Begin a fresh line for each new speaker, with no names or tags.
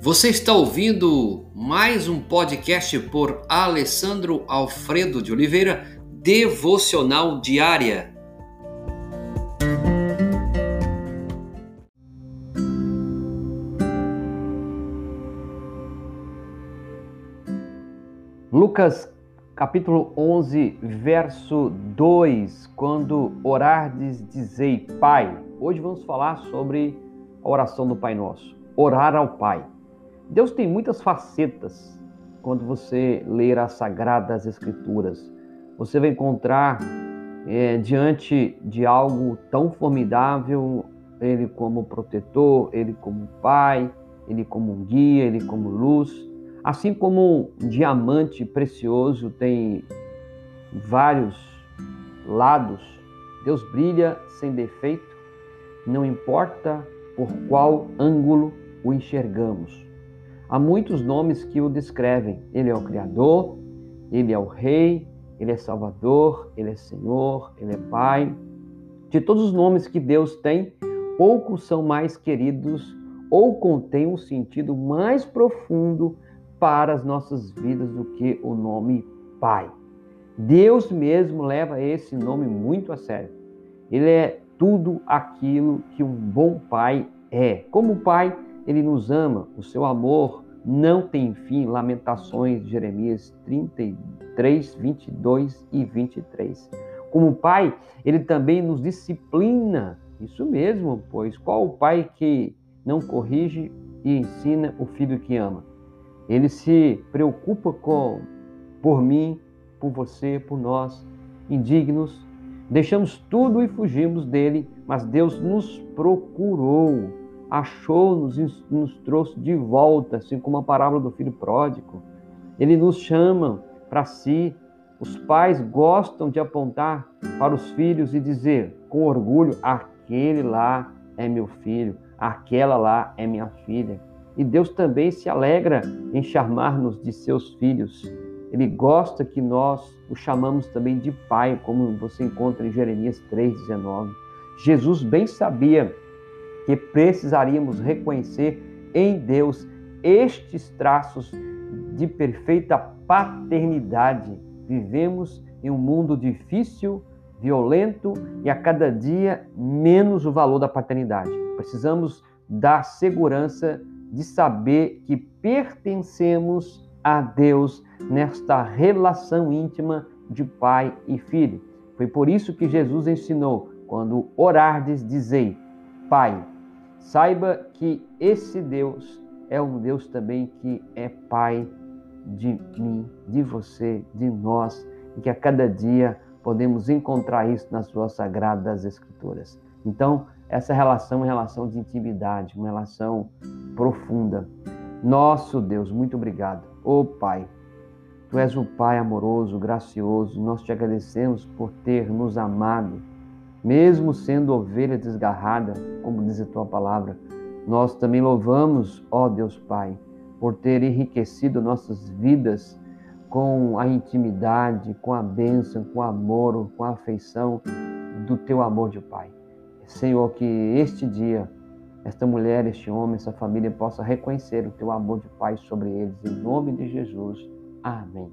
Você está ouvindo mais um podcast por Alessandro Alfredo de Oliveira, Devocional Diária. Lucas capítulo 11, verso 2, quando orardes, dizei Pai. Hoje vamos falar sobre a oração do Pai Nosso, orar ao Pai. Deus tem muitas facetas quando você ler as Sagradas Escrituras. Você vai encontrar é, diante de algo tão formidável, Ele como protetor, Ele como Pai, Ele como guia, Ele como luz Assim como um diamante precioso tem vários lados, Deus brilha sem defeito, não importa por qual ângulo o enxergamos. Há muitos nomes que o descrevem. Ele é o Criador, ele é o Rei, ele é Salvador, ele é Senhor, ele é Pai. De todos os nomes que Deus tem, poucos são mais queridos ou contêm um sentido mais profundo para as nossas vidas do que o nome Pai. Deus mesmo leva esse nome muito a sério. Ele é tudo aquilo que um bom pai é. Como pai, ele nos ama, o seu amor não tem fim. Lamentações Jeremias 33, 22 e 23. Como pai, ele também nos disciplina. Isso mesmo, pois qual o pai que não corrige e ensina o filho que ama? Ele se preocupa com por mim, por você, por nós, indignos. Deixamos tudo e fugimos dele, mas Deus nos procurou, achou-nos e nos trouxe de volta, assim como a parábola do filho pródigo. Ele nos chama para si. Os pais gostam de apontar para os filhos e dizer com orgulho: aquele lá é meu filho, aquela lá é minha filha. E Deus também se alegra em chamar-nos de seus filhos. Ele gosta que nós o chamamos também de pai, como você encontra em Jeremias 3,19. Jesus bem sabia que precisaríamos reconhecer em Deus estes traços de perfeita paternidade. Vivemos em um mundo difícil, violento e a cada dia menos o valor da paternidade. Precisamos dar segurança de saber que pertencemos a Deus nesta relação íntima de pai e filho. Foi por isso que Jesus ensinou: quando orardes, dizei, Pai. Saiba que esse Deus é um Deus também que é Pai de mim, de você, de nós, e que a cada dia podemos encontrar isso nas suas sagradas Escrituras. Então, essa relação é uma relação de intimidade, uma relação profunda. Nosso Deus, muito obrigado. Ô oh, Pai, Tu és o Pai amoroso, gracioso. Nós te agradecemos por ter nos amado, mesmo sendo ovelha desgarrada, como diz a tua palavra. Nós também louvamos, ó Deus Pai, por ter enriquecido nossas vidas com a intimidade, com a bênção, com o amor, com a afeição do teu amor de Pai. Senhor, que este dia, esta mulher, este homem, essa família possa reconhecer o teu amor de Pai sobre eles. Em nome de Jesus. Amém.